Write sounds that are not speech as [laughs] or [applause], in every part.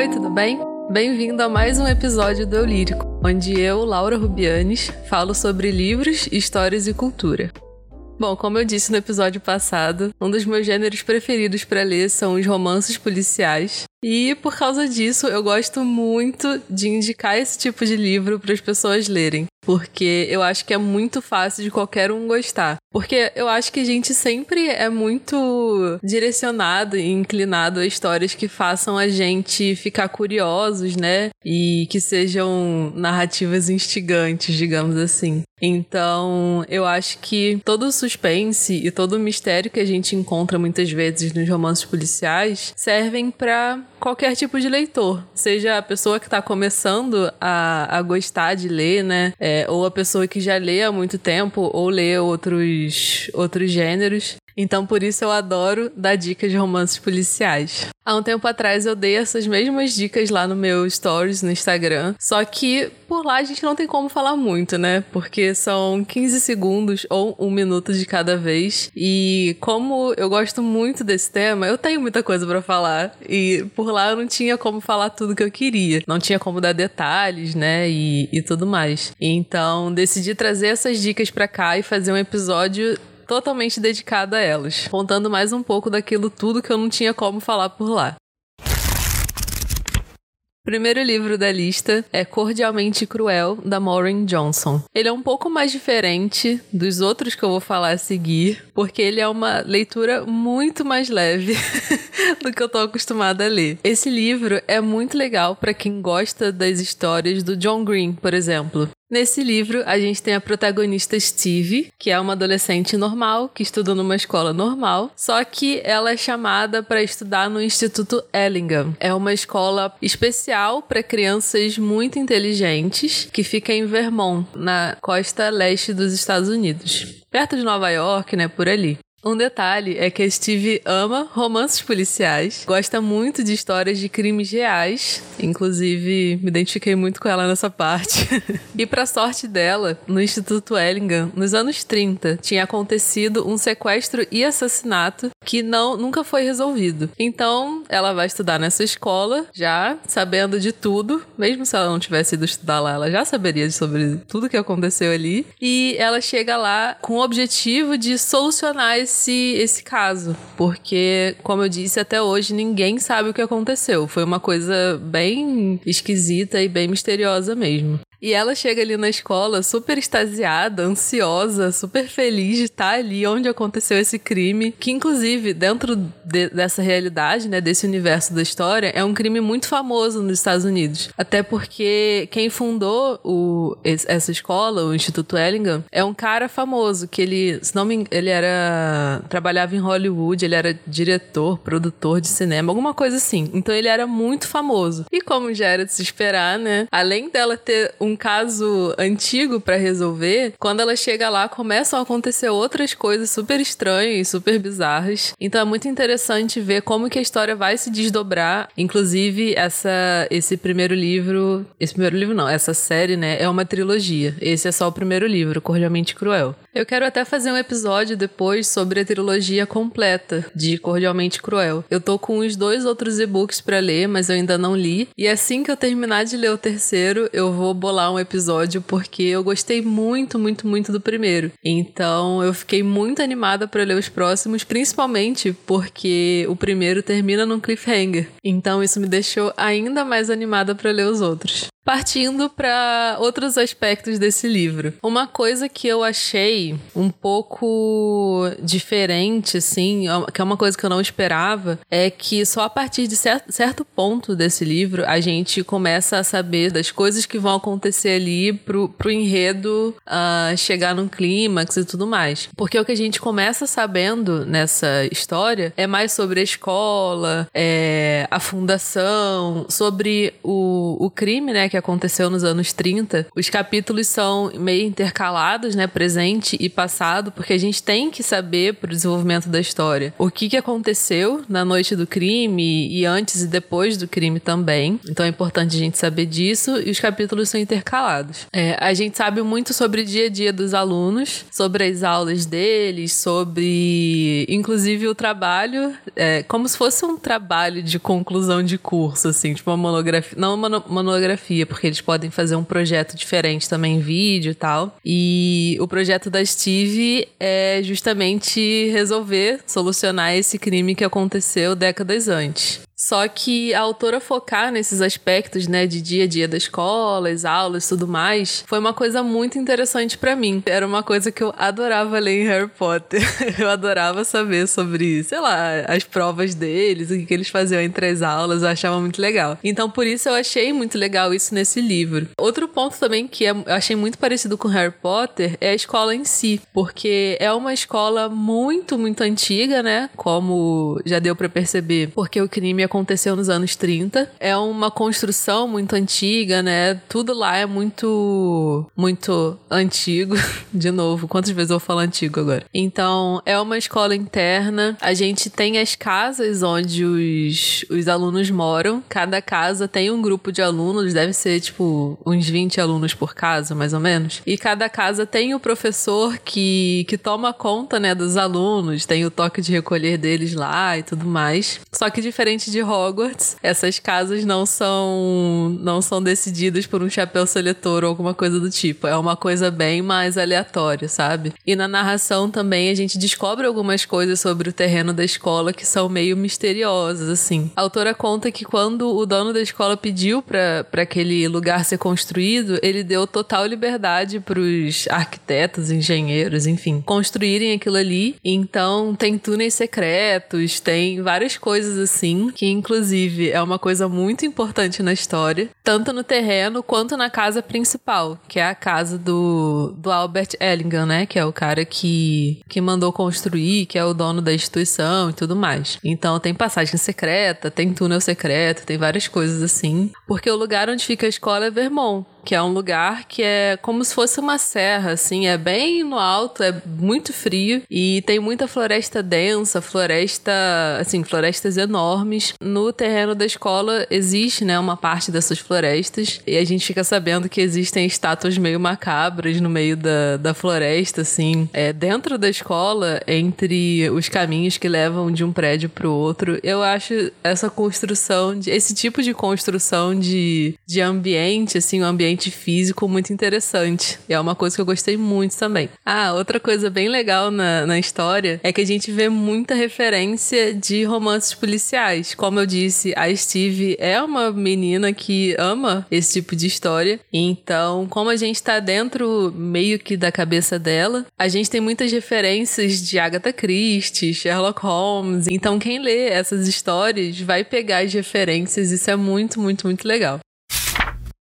Oi, tudo bem? Bem-vindo a mais um episódio do Eu Lírico, onde eu, Laura Rubianes, falo sobre livros, histórias e cultura. Bom, como eu disse no episódio passado, um dos meus gêneros preferidos para ler são os romances policiais. E por causa disso, eu gosto muito de indicar esse tipo de livro para as pessoas lerem porque eu acho que é muito fácil de qualquer um gostar. Porque eu acho que a gente sempre é muito direcionado e inclinado a histórias que façam a gente ficar curiosos, né? E que sejam narrativas instigantes, digamos assim. Então, eu acho que todo o suspense e todo o mistério que a gente encontra muitas vezes nos romances policiais servem para qualquer tipo de leitor, seja a pessoa que está começando a, a gostar de ler, né? É, ou a pessoa que já lê há muito tempo, ou lê outros, outros gêneros. Então, por isso eu adoro dar dicas de romances policiais. Há um tempo atrás eu dei essas mesmas dicas lá no meu stories no Instagram, só que por lá a gente não tem como falar muito, né? Porque são 15 segundos ou um minuto de cada vez. E como eu gosto muito desse tema, eu tenho muita coisa para falar. E por lá eu não tinha como falar tudo que eu queria. Não tinha como dar detalhes, né? E, e tudo mais. Então decidi trazer essas dicas para cá e fazer um episódio totalmente dedicada a elas, contando mais um pouco daquilo tudo que eu não tinha como falar por lá. O primeiro livro da lista é Cordialmente Cruel, da Maureen Johnson. Ele é um pouco mais diferente dos outros que eu vou falar a seguir, porque ele é uma leitura muito mais leve [laughs] do que eu tô acostumada a ler. Esse livro é muito legal para quem gosta das histórias do John Green, por exemplo. Nesse livro, a gente tem a protagonista Steve, que é uma adolescente normal, que estuda numa escola normal, só que ela é chamada para estudar no Instituto Ellingham. É uma escola especial para crianças muito inteligentes, que fica em Vermont, na costa leste dos Estados Unidos. Perto de Nova York, né, por ali. Um detalhe é que a Steve ama romances policiais, gosta muito de histórias de crimes reais, inclusive me identifiquei muito com ela nessa parte. [laughs] e para sorte dela, no Instituto Ellingham, nos anos 30, tinha acontecido um sequestro e assassinato que não nunca foi resolvido. Então, ela vai estudar nessa escola, já sabendo de tudo, mesmo se ela não tivesse ido estudar lá, ela já saberia sobre tudo que aconteceu ali, e ela chega lá com o objetivo de solucionar esse, esse caso, porque, como eu disse, até hoje ninguém sabe o que aconteceu. Foi uma coisa bem esquisita e bem misteriosa mesmo. E ela chega ali na escola super extasiada, ansiosa, super feliz de estar ali onde aconteceu esse crime, que inclusive dentro de, dessa realidade, né, desse universo da história, é um crime muito famoso nos Estados Unidos. Até porque quem fundou o, essa escola, o Instituto Ellingham, é um cara famoso que ele, se não me, ele era trabalhava em Hollywood, ele era diretor, produtor de cinema, alguma coisa assim. Então ele era muito famoso. E como já era de se esperar, né, além dela ter um um caso antigo para resolver, quando ela chega lá, começam a acontecer outras coisas super estranhas, super bizarras. Então é muito interessante ver como que a história vai se desdobrar. Inclusive, essa, esse primeiro livro. Esse primeiro livro não, essa série, né? É uma trilogia. Esse é só o primeiro livro, Cordialmente Cruel. Eu quero até fazer um episódio depois sobre a trilogia completa de Cordialmente Cruel. Eu tô com os dois outros e-books para ler, mas eu ainda não li. E assim que eu terminar de ler o terceiro, eu vou bolar um episódio porque eu gostei muito, muito, muito do primeiro. Então eu fiquei muito animada para ler os próximos, principalmente porque o primeiro termina num cliffhanger. Então isso me deixou ainda mais animada para ler os outros. Partindo para outros aspectos desse livro. Uma coisa que eu achei um pouco diferente, assim, que é uma coisa que eu não esperava, é que só a partir de certo ponto desse livro a gente começa a saber das coisas que vão acontecer ali pro, pro enredo uh, chegar num clímax e tudo mais. Porque o que a gente começa sabendo nessa história é mais sobre a escola, é, a fundação, sobre o, o crime, né? Que aconteceu nos anos 30, os capítulos são meio intercalados, né, presente e passado, porque a gente tem que saber pro desenvolvimento da história o que que aconteceu na noite do crime e antes e depois do crime também. Então é importante a gente saber disso e os capítulos são intercalados. É, a gente sabe muito sobre o dia a dia dos alunos, sobre as aulas deles, sobre inclusive o trabalho, é, como se fosse um trabalho de conclusão de curso, assim, tipo uma monografia, não uma monografia, porque eles podem fazer um projeto diferente também vídeo e tal. E o projeto da Steve é justamente resolver, solucionar esse crime que aconteceu décadas antes. Só que a autora focar nesses aspectos, né, de dia a dia da escola, as aulas, tudo mais, foi uma coisa muito interessante para mim. Era uma coisa que eu adorava ler em Harry Potter. [laughs] eu adorava saber sobre, sei lá, as provas deles, o que, eles faziam entre as aulas, eu achava muito legal. Então, por isso eu achei muito legal isso nesse livro. Outro ponto também que é, eu achei muito parecido com Harry Potter é a escola em si, porque é uma escola muito, muito antiga, né, como já deu para perceber, porque o crime aconteceu nos anos 30. É uma construção muito antiga, né? Tudo lá é muito, muito antigo. [laughs] De novo, quantas vezes eu falar antigo agora? Então, é uma escola interna. A gente tem as casas onde os, os alunos moram. Cada casa tem um grupo de alunos, deve ser tipo uns 20 alunos por casa, mais ou menos. E cada casa tem o professor que, que toma conta, né, dos alunos, tem o toque de recolher deles lá e tudo mais. Só que diferente de de Hogwarts, essas casas não são não são decididas por um chapéu seletor ou alguma coisa do tipo. É uma coisa bem mais aleatória, sabe? E na narração também a gente descobre algumas coisas sobre o terreno da escola que são meio misteriosas, assim. A autora conta que quando o dono da escola pediu para aquele lugar ser construído, ele deu total liberdade para os arquitetos, engenheiros, enfim, construírem aquilo ali. Então tem túneis secretos, tem várias coisas assim que inclusive é uma coisa muito importante na história, tanto no terreno quanto na casa principal, que é a casa do, do Albert Ellingham, né? Que é o cara que, que mandou construir, que é o dono da instituição e tudo mais. Então tem passagem secreta, tem túnel secreto, tem várias coisas assim. Porque o lugar onde fica a escola é Vermont que é um lugar que é como se fosse uma serra, assim, é bem no alto, é muito frio e tem muita floresta densa, floresta, assim, florestas enormes. No terreno da escola existe, né, uma parte dessas florestas e a gente fica sabendo que existem estátuas meio macabras no meio da, da floresta, assim, é dentro da escola, entre os caminhos que levam de um prédio para o outro. Eu acho essa construção, de, esse tipo de construção de, de ambiente, assim, um ambiente ambiente físico muito interessante. E é uma coisa que eu gostei muito também. Ah, outra coisa bem legal na, na história é que a gente vê muita referência de romances policiais. Como eu disse, a Steve é uma menina que ama esse tipo de história. Então, como a gente tá dentro meio que da cabeça dela, a gente tem muitas referências de Agatha Christie, Sherlock Holmes. Então, quem lê essas histórias vai pegar as referências. Isso é muito, muito, muito legal.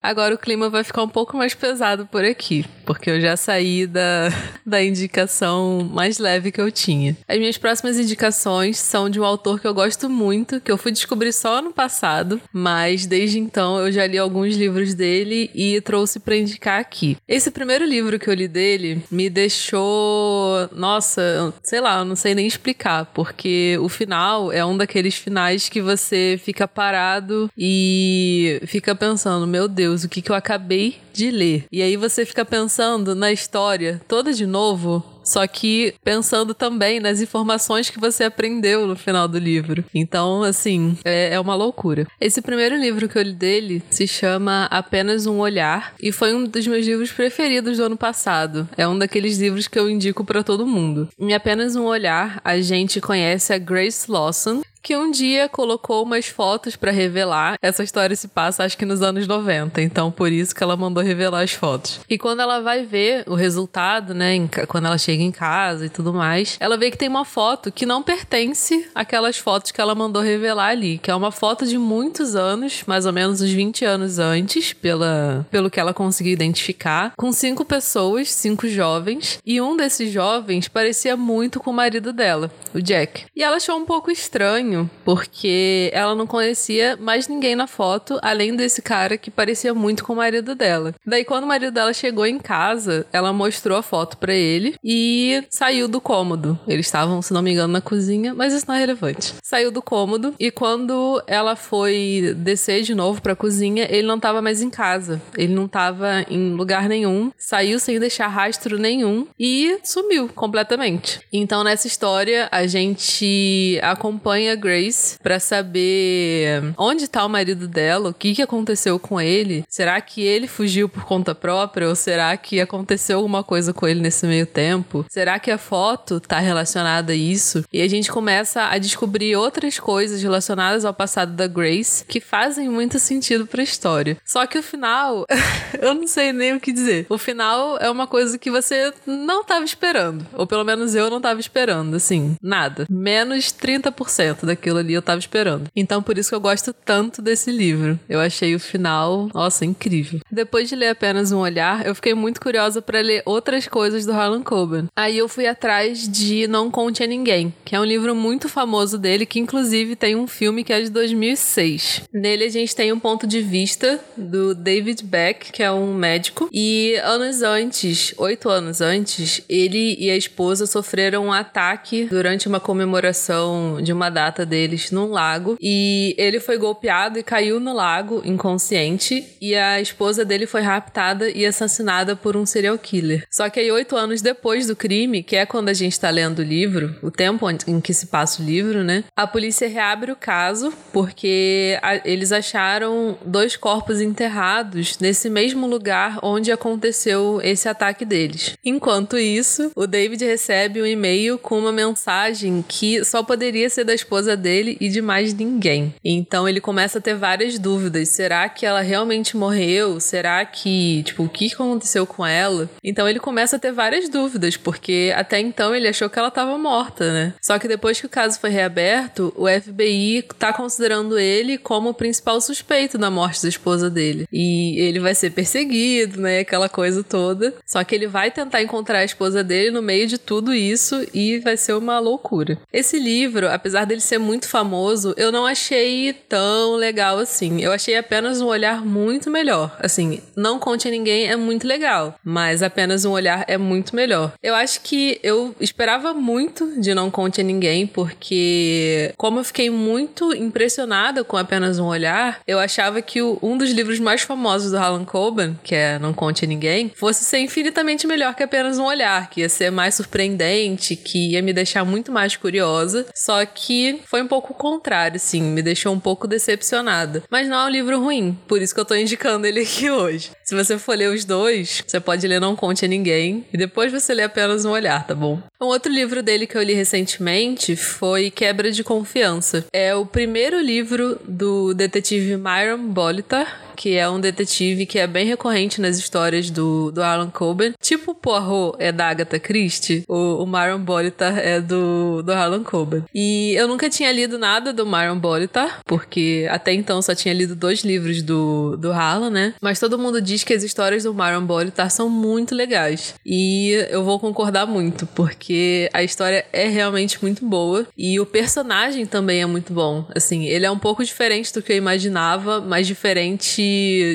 Agora o clima vai ficar um pouco mais pesado por aqui, porque eu já saí da, [laughs] da indicação mais leve que eu tinha. As minhas próximas indicações são de um autor que eu gosto muito, que eu fui descobrir só ano passado, mas desde então eu já li alguns livros dele e trouxe para indicar aqui. Esse primeiro livro que eu li dele me deixou, nossa, sei lá, eu não sei nem explicar, porque o final é um daqueles finais que você fica parado e fica pensando, meu Deus, Deus, o que, que eu acabei de ler. E aí você fica pensando na história toda de novo, só que pensando também nas informações que você aprendeu no final do livro. Então, assim, é, é, uma loucura. Esse primeiro livro que eu li dele se chama Apenas um Olhar e foi um dos meus livros preferidos do ano passado. É um daqueles livros que eu indico para todo mundo. Em Apenas um Olhar, a gente conhece a Grace Lawson, que um dia colocou umas fotos para revelar. Essa história se passa, acho que nos anos 90, então por isso que ela mandou revelar as fotos. E quando ela vai ver o resultado, né, em, quando ela chega em casa e tudo mais, ela vê que tem uma foto que não pertence àquelas fotos que ela mandou revelar ali, que é uma foto de muitos anos, mais ou menos uns 20 anos antes, pela, pelo que ela conseguiu identificar, com cinco pessoas, cinco jovens, e um desses jovens parecia muito com o marido dela, o Jack. E ela achou um pouco estranho estranho, porque ela não conhecia mais ninguém na foto, além desse cara que parecia muito com o marido dela. Daí, quando o marido dela chegou em casa, ela mostrou a foto para ele e saiu do cômodo. Eles estavam, se não me engano, na cozinha, mas isso não é relevante. Saiu do cômodo e quando ela foi descer de novo pra cozinha, ele não tava mais em casa. Ele não tava em lugar nenhum, saiu sem deixar rastro nenhum e sumiu completamente. Então, nessa história, a gente acompanha Grace para saber onde tá o marido dela, o que, que aconteceu com ele. Será que ele fugiu por conta própria ou será que aconteceu alguma coisa com ele nesse meio tempo? Será que a foto tá relacionada a isso? E a gente começa a descobrir outras coisas relacionadas ao passado da Grace que fazem muito sentido para a história. Só que o final, [laughs] eu não sei nem o que dizer. O final é uma coisa que você não tava esperando, ou pelo menos eu não tava esperando, assim, nada. Menos 30% daquilo ali eu tava esperando. Então por isso que eu gosto tanto desse livro. Eu achei o final, nossa, incrível. Depois de ler apenas um olhar, eu fiquei muito curiosa para ler outras coisas do Harlan Coben. Aí eu fui atrás de Não Conte a Ninguém, que é um livro muito famoso dele, que inclusive tem um filme que é de 2006. Nele a gente tem um ponto de vista do David Beck, que é um médico, e anos antes, oito anos antes, ele e a esposa sofreram um ataque durante uma comemoração de uma data deles num lago, e ele foi golpeado e caiu no lago inconsciente, e a esposa dele foi raptada e assassinada por um serial killer. Só que aí, oito anos depois do crime, que é quando a gente tá lendo o livro, o tempo em que se passa o livro, né? A polícia reabre o caso porque a, eles acharam dois corpos enterrados nesse mesmo lugar onde aconteceu esse ataque deles. Enquanto isso, o David recebe um e-mail com uma mensagem que só poderia ser da esposa dele e de mais ninguém. Então ele começa a ter várias dúvidas. Será que ela realmente morreu? Será que, tipo, o que aconteceu com ela? Então ele começa a ter várias dúvidas, porque até então ele achou que ela estava morta, né? Só que depois que o caso foi reaberto, o FBI tá considerando ele como o principal suspeito da morte da esposa dele. E ele vai ser perseguido, né? Aquela coisa toda. Só que ele vai tentar encontrar a esposa dele no meio de tudo isso e vai ser uma loucura. Esse livro, apesar dele ser muito famoso, eu não achei tão legal assim. Eu achei apenas um olhar muito melhor. Assim, não conte a ninguém é muito legal, mas apenas um olhar é muito melhor. Eu acho que eu esperava muito de Não Conte a Ninguém, porque como eu fiquei muito impressionada com apenas um olhar, eu achava que o, um dos livros mais famosos do Harlan Coben, que é Não Conte a Ninguém, fosse ser infinitamente melhor que apenas um olhar, que ia ser mais surpreendente, que ia me deixar muito mais curiosa. Só que foi um pouco o contrário, assim, me deixou um pouco decepcionada. Mas não é um livro ruim, por isso que eu tô indicando ele aqui hoje. Se você for ler os dois, você pode ler Não Conte a Ninguém e depois você lê apenas um olhar, tá bom? Um outro livro dele que eu li recentemente foi Quebra de Confiança. É o primeiro livro do detetive Myron Bolitar, que é um detetive que é bem recorrente nas histórias do, do Alan Coben. Tipo o Poirot é da Agatha Christie, o, o Myron Bolitar é do, do Alan Coben. E eu nunca tinha lido nada do Myron Bolitar, porque até então só tinha lido dois livros do, do Harlan, né? Mas todo mundo diz que as histórias do Myron Bolitar são muito legais. E eu vou concordar muito, porque a história é realmente muito boa e o personagem também é muito bom. Assim, ele é um pouco diferente do que eu imaginava, mas diferente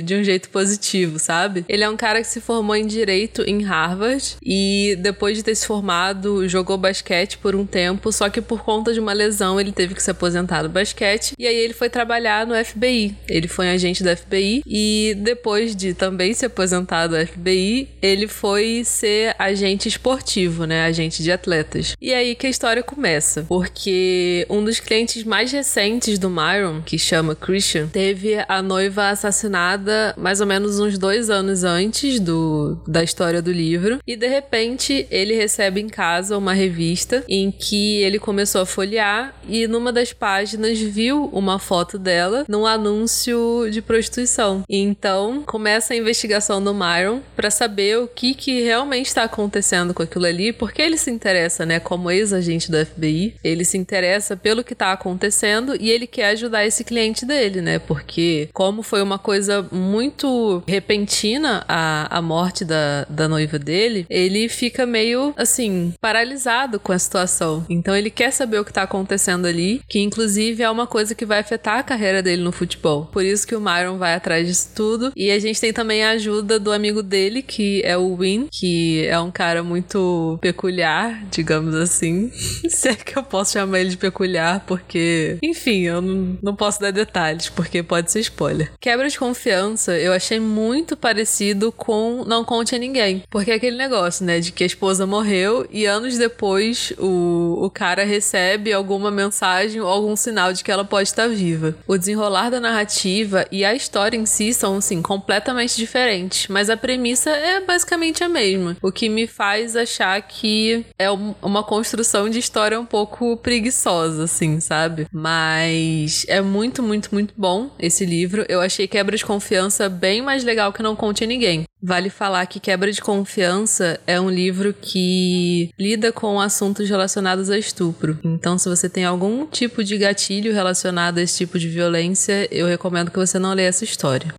de um jeito positivo, sabe? Ele é um cara que se formou em direito em Harvard e depois de ter se formado, jogou basquete por um tempo, só que por conta de uma lesão ele teve que se aposentar do basquete e aí ele foi trabalhar no FBI. Ele foi um agente do FBI e depois de também se aposentar do FBI, ele foi ser agente esportivo, né? Agente de atletas. E aí que a história começa, porque um dos clientes mais recentes do Myron, que chama Christian, teve a noiva assassinada assassinada mais ou menos uns dois anos antes do, da história do livro. E de repente ele recebe em casa uma revista em que ele começou a folhear e numa das páginas viu uma foto dela num anúncio de prostituição. Então começa a investigação do Myron para saber o que, que realmente está acontecendo com aquilo ali, porque ele se interessa, né, como ex-agente do FBI, ele se interessa pelo que está acontecendo e ele quer ajudar esse cliente dele, né, porque como foi uma coisa muito repentina a, a morte da, da noiva dele, ele fica meio, assim, paralisado com a situação. Então ele quer saber o que tá acontecendo ali, que inclusive é uma coisa que vai afetar a carreira dele no futebol. Por isso que o Myron vai atrás disso tudo. E a gente tem também a ajuda do amigo dele, que é o Win, que é um cara muito peculiar, digamos assim. [laughs] Se é que eu posso chamar ele de peculiar, porque. Enfim, eu não, não posso dar detalhes, porque pode ser spoiler. Quebra de confiança eu achei muito parecido com Não Conte a Ninguém. Porque é aquele negócio, né? De que a esposa morreu e anos depois o, o cara recebe alguma mensagem ou algum sinal de que ela pode estar viva. O desenrolar da narrativa e a história em si são, assim, completamente diferentes. Mas a premissa é basicamente a mesma. O que me faz achar que é uma construção de história um pouco preguiçosa, assim, sabe? Mas é muito, muito, muito bom esse livro. Eu achei Quebra de Confiança bem mais legal que Não Conte a Ninguém. Vale falar que Quebra de Confiança é um livro que lida com assuntos relacionados a estupro. Então, se você tem algum tipo de gatilho relacionado a esse tipo de violência, eu recomendo que você não leia essa história.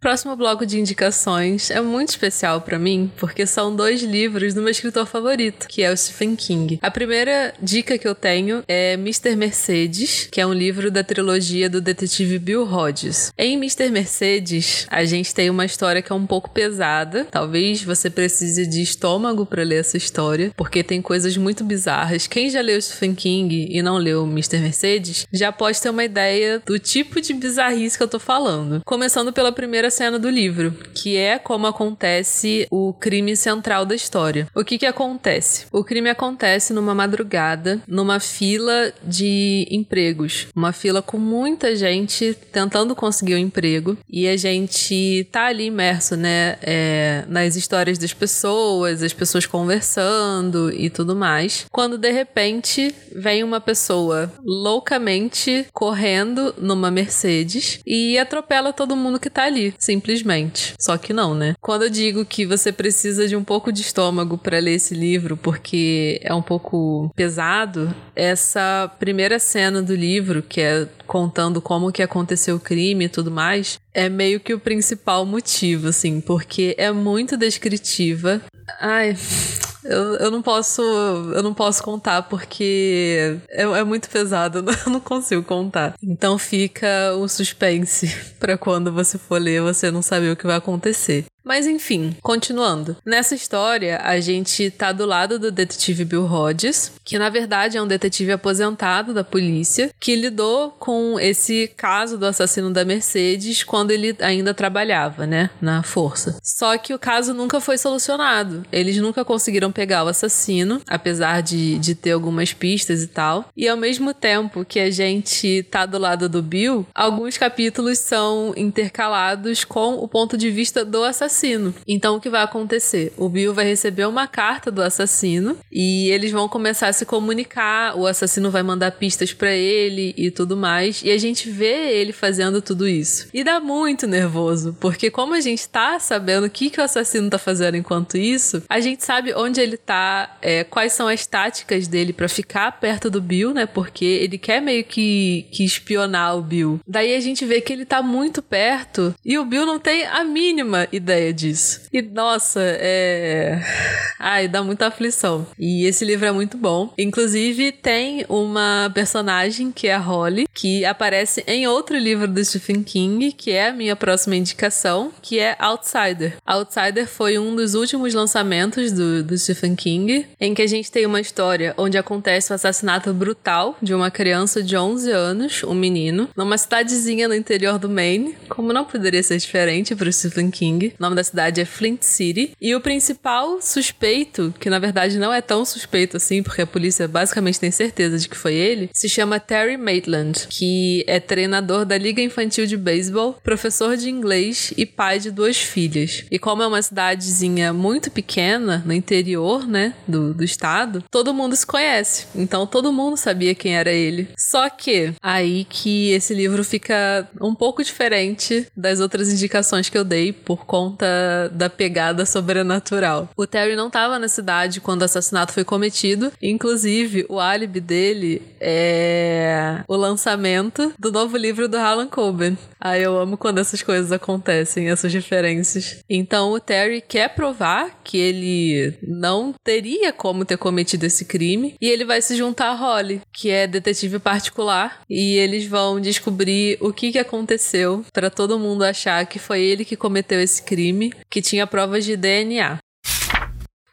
Próximo bloco de indicações é muito especial para mim, porque são dois livros do meu escritor favorito, que é o Stephen King. A primeira dica que eu tenho é Mr. Mercedes, que é um livro da trilogia do detetive Bill Hodges. Em Mr. Mercedes, a gente tem uma história que é um pouco pesada. Talvez você precise de estômago para ler essa história, porque tem coisas muito bizarras. Quem já leu Stephen King e não leu Mr. Mercedes, já pode ter uma ideia do tipo de bizarrice que eu tô falando. Começando pela primeira primeira cena do livro, que é como acontece o crime central da história. O que que acontece? O crime acontece numa madrugada, numa fila de empregos, uma fila com muita gente tentando conseguir um emprego e a gente tá ali imerso, né, é, nas histórias das pessoas, as pessoas conversando e tudo mais. Quando de repente vem uma pessoa loucamente correndo numa Mercedes e atropela todo mundo que tá ali simplesmente. Só que não, né? Quando eu digo que você precisa de um pouco de estômago para ler esse livro, porque é um pouco pesado, essa primeira cena do livro, que é contando como que aconteceu o crime e tudo mais, é meio que o principal motivo, assim, porque é muito descritiva. Ai, eu, eu não posso. Eu não posso contar porque é, é muito pesado. [laughs] Eu não consigo contar. Então fica o suspense [laughs] para quando você for ler, você não saber o que vai acontecer. Mas enfim, continuando. Nessa história, a gente tá do lado do detetive Bill Hodges, que na verdade é um detetive aposentado da polícia, que lidou com esse caso do assassino da Mercedes quando ele ainda trabalhava, né, na força. Só que o caso nunca foi solucionado. Eles nunca conseguiram pegar o assassino, apesar de, de ter algumas pistas e tal. E ao mesmo tempo que a gente tá do lado do Bill, alguns capítulos são intercalados com o ponto de vista do assassino assassino. Então o que vai acontecer? O Bill vai receber uma carta do assassino e eles vão começar a se comunicar. O assassino vai mandar pistas para ele e tudo mais. E a gente vê ele fazendo tudo isso. E dá muito nervoso, porque como a gente tá sabendo o que, que o assassino tá fazendo enquanto isso, a gente sabe onde ele tá, é, quais são as táticas dele para ficar perto do Bill, né? Porque ele quer meio que, que espionar o Bill. Daí a gente vê que ele tá muito perto e o Bill não tem a mínima ideia ideia disso. E nossa, é. Ai, dá muita aflição. E esse livro é muito bom. Inclusive, tem uma personagem que é a Holly, que aparece em outro livro do Stephen King, que é a minha próxima indicação, que é Outsider. Outsider foi um dos últimos lançamentos do, do Stephen King, em que a gente tem uma história onde acontece o assassinato brutal de uma criança de 11 anos, um menino, numa cidadezinha no interior do Maine, como não poderia ser diferente para o Stephen King. O nome da cidade é Flint City. E o principal suspeito, que na verdade não é tão suspeito assim, porque a polícia basicamente tem certeza de que foi ele, se chama Terry Maitland, que é treinador da Liga Infantil de Beisebol, professor de inglês e pai de duas filhas. E como é uma cidadezinha muito pequena, no interior, né, do, do estado, todo mundo se conhece. Então todo mundo sabia quem era ele. Só que aí que esse livro fica um pouco diferente das outras indicações que eu dei por conta conta da pegada sobrenatural. O Terry não estava na cidade quando o assassinato foi cometido, inclusive o álibi dele é o lançamento do novo livro do Harlan Coben. Ah, eu amo quando essas coisas acontecem, essas referências. Então o Terry quer provar que ele não teria como ter cometido esse crime e ele vai se juntar a Holly, que é detetive particular, e eles vão descobrir o que, que aconteceu para todo mundo achar que foi ele que cometeu esse crime, que tinha provas de DNA.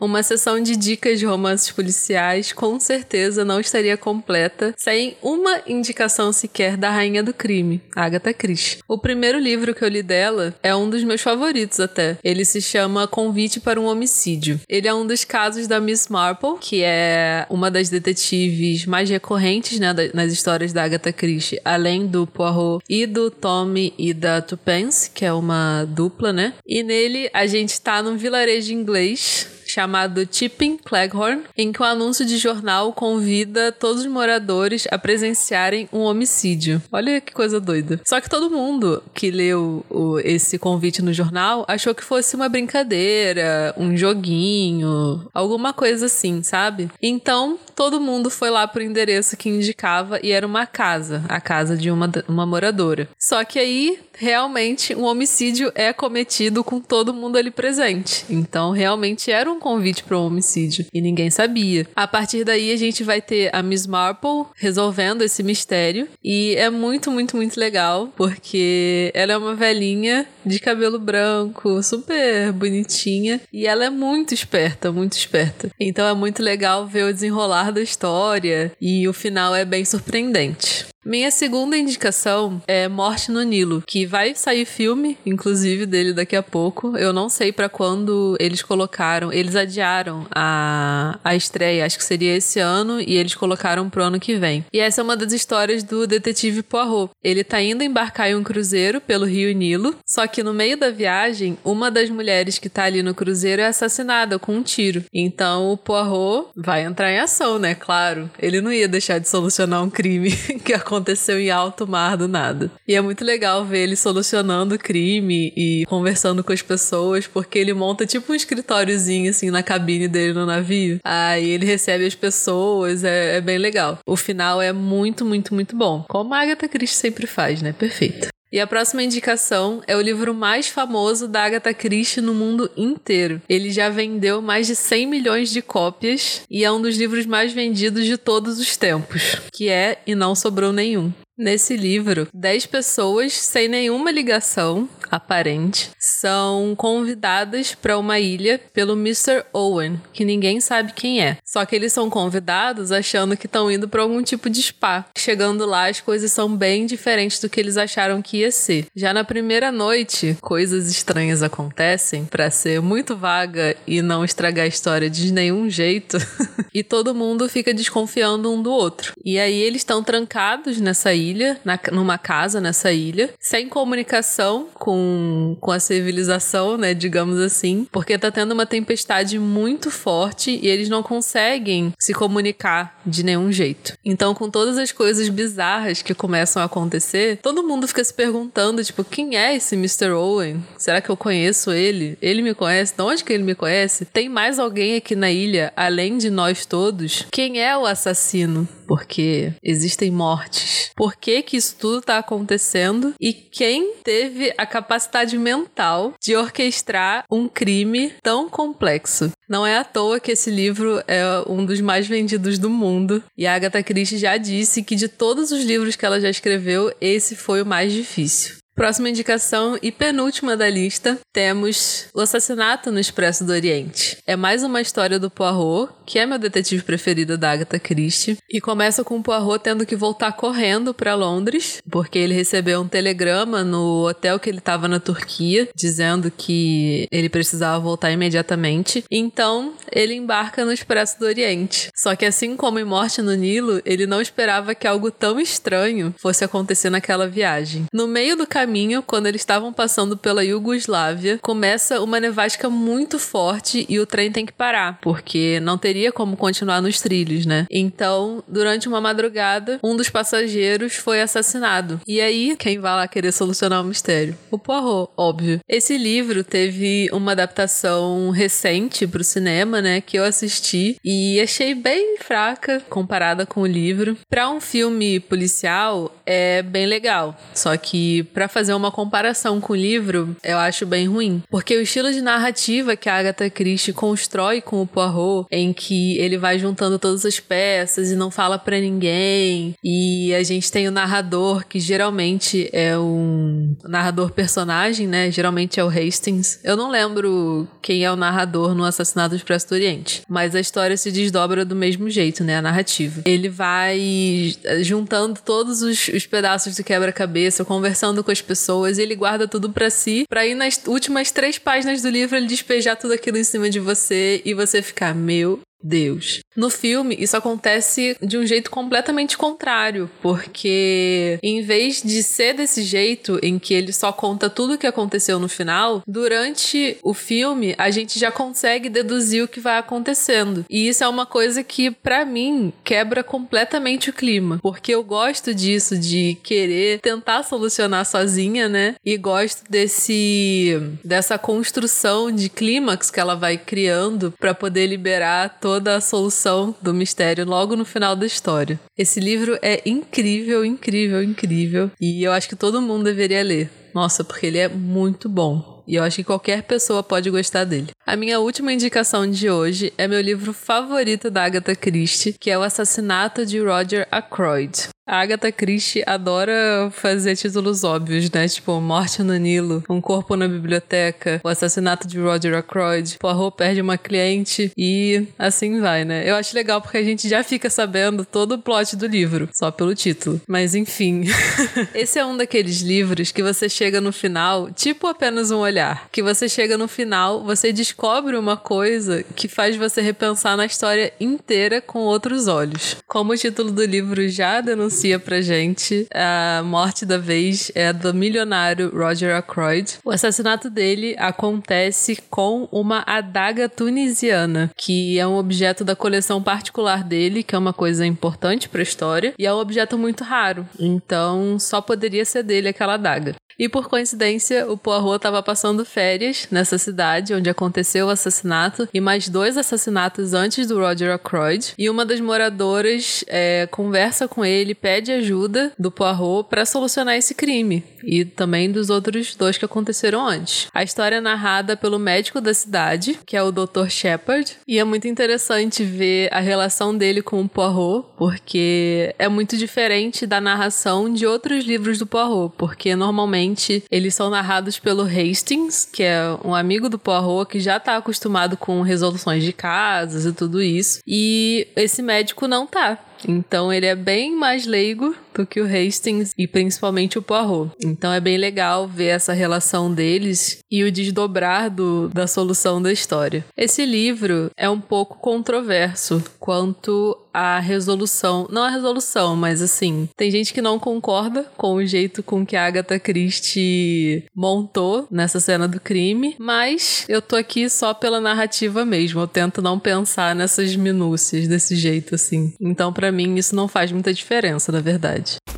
Uma sessão de dicas de romances policiais com certeza não estaria completa sem uma indicação sequer da Rainha do Crime, Agatha Christie. O primeiro livro que eu li dela é um dos meus favoritos até. Ele se chama Convite para um Homicídio. Ele é um dos casos da Miss Marple, que é uma das detetives mais recorrentes né, nas histórias da Agatha Christie, além do Poirot e do Tommy e da Tupence, que é uma dupla, né? E nele a gente tá num vilarejo inglês chamado Tipping Cleghorn, em que o um anúncio de jornal convida todos os moradores a presenciarem um homicídio. Olha que coisa doida. Só que todo mundo que leu o, esse convite no jornal achou que fosse uma brincadeira, um joguinho, alguma coisa assim, sabe? Então, todo mundo foi lá pro endereço que indicava e era uma casa, a casa de uma, uma moradora. Só que aí, realmente, um homicídio é cometido com todo mundo ali presente. Então, realmente era um convite para um homicídio e ninguém sabia. A partir daí a gente vai ter a Miss Marple resolvendo esse mistério e é muito, muito, muito legal porque ela é uma velhinha de cabelo branco, super bonitinha e ela é muito esperta, muito esperta. Então é muito legal ver o desenrolar da história e o final é bem surpreendente. Minha segunda indicação é Morte no Nilo, que vai sair filme, inclusive, dele daqui a pouco. Eu não sei para quando eles colocaram. Eles adiaram a, a estreia, acho que seria esse ano, e eles colocaram pro ano que vem. E essa é uma das histórias do detetive Poirot. Ele tá indo embarcar em um cruzeiro pelo Rio Nilo, só que no meio da viagem, uma das mulheres que tá ali no cruzeiro é assassinada com um tiro. Então o Poirot vai entrar em ação, né? Claro. Ele não ia deixar de solucionar um crime [laughs] que aconteceu aconteceu em alto mar do nada. E é muito legal ver ele solucionando o crime e conversando com as pessoas, porque ele monta tipo um escritóriozinho assim na cabine dele no navio. Aí ele recebe as pessoas, é, é bem legal. O final é muito, muito, muito bom. Como a Agatha Christie sempre faz, né? Perfeito. E a próxima indicação é o livro mais famoso da Agatha Christie no mundo inteiro. Ele já vendeu mais de 100 milhões de cópias e é um dos livros mais vendidos de todos os tempos, que é E Não Sobrou Nenhum. Nesse livro, 10 pessoas sem nenhuma ligação aparente são convidadas para uma ilha pelo Mr. Owen, que ninguém sabe quem é. Só que eles são convidados achando que estão indo para algum tipo de spa. Chegando lá, as coisas são bem diferentes do que eles acharam que ia ser. Já na primeira noite, coisas estranhas acontecem para ser muito vaga e não estragar a história de nenhum jeito. [laughs] e todo mundo fica desconfiando um do outro. E aí eles estão trancados nessa ilha, na, numa casa nessa ilha, sem comunicação com com, a civilização, né, digamos assim, porque tá tendo uma tempestade muito forte e eles não conseguem se comunicar de nenhum jeito. Então, com todas as coisas bizarras que começam a acontecer, todo mundo fica se perguntando, tipo, quem é esse Mr. Owen? Será que eu conheço ele? Ele me conhece? De onde que ele me conhece? Tem mais alguém aqui na ilha além de nós todos? Quem é o assassino? Porque existem mortes. Por que que isso tudo tá acontecendo? E quem teve a capacidade mental de orquestrar um crime tão complexo. Não é à toa que esse livro é um dos mais vendidos do mundo. E a Agatha Christie já disse que de todos os livros que ela já escreveu, esse foi o mais difícil. Próxima indicação e penúltima da lista, temos O Assassinato no Expresso do Oriente. É mais uma história do Poirot, que é meu detetive preferido da Agatha Christie, e começa com o Poirot tendo que voltar correndo para Londres, porque ele recebeu um telegrama no hotel que ele estava na Turquia, dizendo que ele precisava voltar imediatamente. Então, ele embarca no Expresso do Oriente. Só que assim como em Morte no Nilo, ele não esperava que algo tão estranho fosse acontecer naquela viagem. No meio do caminho, quando eles estavam passando pela Iugoslávia, começa uma nevasca muito forte e o trem tem que parar, porque não teria como continuar nos trilhos, né? Então, durante uma madrugada, um dos passageiros foi assassinado. E aí, quem vai lá querer solucionar o mistério? O Poirot, óbvio. Esse livro teve uma adaptação recente pro cinema, né, que eu assisti e achei bem fraca comparada com o livro. Para um filme policial é bem legal, só que para fazer uma comparação com o livro, eu acho bem ruim, porque o estilo de narrativa que a Agatha Christie constrói com o Poirot, em que ele vai juntando todas as peças e não fala para ninguém, e a gente tem o narrador que geralmente é um narrador personagem, né? Geralmente é o Hastings. Eu não lembro quem é o narrador no Assassinato Expresso do Oriente, mas a história se desdobra do mesmo jeito, né? A narrativa. Ele vai juntando todos os, os pedaços do quebra-cabeça, conversando com as pessoas, e ele guarda tudo para si, para ir nas últimas três páginas do livro ele despejar tudo aquilo em cima de você e você ficar, meu Deus. No filme, isso acontece de um jeito completamente contrário, porque em vez de ser desse jeito, em que ele só conta tudo o que aconteceu no final, durante o filme a gente já consegue deduzir o que vai acontecendo. E isso é uma coisa que, para mim, quebra completamente o clima, porque eu gosto disso, de querer tentar solucionar sozinha, né? E gosto desse dessa construção de clímax que ela vai criando para poder liberar toda a solução do mistério logo no final da história. Esse livro é incrível, incrível, incrível. E eu acho que todo mundo deveria ler. Nossa, porque ele é muito bom. E eu acho que qualquer pessoa pode gostar dele. A minha última indicação de hoje é meu livro favorito da Agatha Christie, que é O Assassinato de Roger Ackroyd. A Agatha Christie adora fazer títulos óbvios, né? Tipo, Morte no Nilo, Um Corpo na Biblioteca, O Assassinato de Roger Ackroyd, Poirot perde uma cliente e assim vai, né? Eu acho legal porque a gente já fica sabendo todo o plot do livro, só pelo título. Mas enfim, [laughs] esse é um daqueles livros que você chega no final, tipo apenas um olhar, que você chega no final, você descobre uma coisa que faz você repensar na história inteira com outros olhos. Como o título do livro já denuncia anuncia pra gente a morte da vez é do milionário Roger Ackroyd. O assassinato dele acontece com uma adaga tunisiana, que é um objeto da coleção particular dele, que é uma coisa importante para a história, e é um objeto muito raro. Então, só poderia ser dele aquela adaga. E por coincidência, o Poirot estava passando férias nessa cidade onde aconteceu o assassinato e mais dois assassinatos antes do Roger Ackroyd. E uma das moradoras é, conversa com ele, pede ajuda do Poirot para solucionar esse crime e também dos outros dois que aconteceram antes. A história é narrada pelo médico da cidade, que é o Dr. Shepard, e é muito interessante ver a relação dele com o Poirot, porque é muito diferente da narração de outros livros do Poirot, porque normalmente Eles são narrados pelo Hastings, que é um amigo do Poirot que já tá acostumado com resoluções de casos e tudo isso. E esse médico não tá. Então ele é bem mais leigo do que o Hastings e principalmente o Poirot. Então é bem legal ver essa relação deles e o desdobrar do, da solução da história. Esse livro é um pouco controverso quanto à resolução, não a resolução, mas assim, tem gente que não concorda com o jeito com que a Agatha Christie montou nessa cena do crime, mas eu tô aqui só pela narrativa mesmo. Eu tento não pensar nessas minúcias desse jeito assim. Então para mim isso não faz muita diferença, na verdade. College.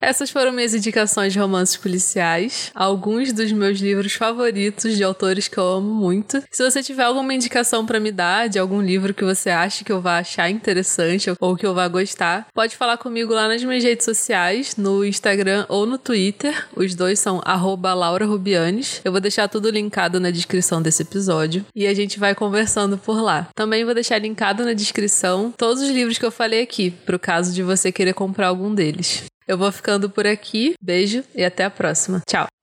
Essas foram minhas indicações de romances policiais, alguns dos meus livros favoritos de autores que eu amo muito. Se você tiver alguma indicação para me dar de algum livro que você acha que eu vá achar interessante ou que eu vá gostar, pode falar comigo lá nas minhas redes sociais, no Instagram ou no Twitter. Os dois são @laurarubianes. Eu vou deixar tudo linkado na descrição desse episódio e a gente vai conversando por lá. Também vou deixar linkado na descrição todos os livros que eu falei aqui, pro caso de você querer comprar algum deles. Eu vou ficando por aqui. Beijo e até a próxima. Tchau.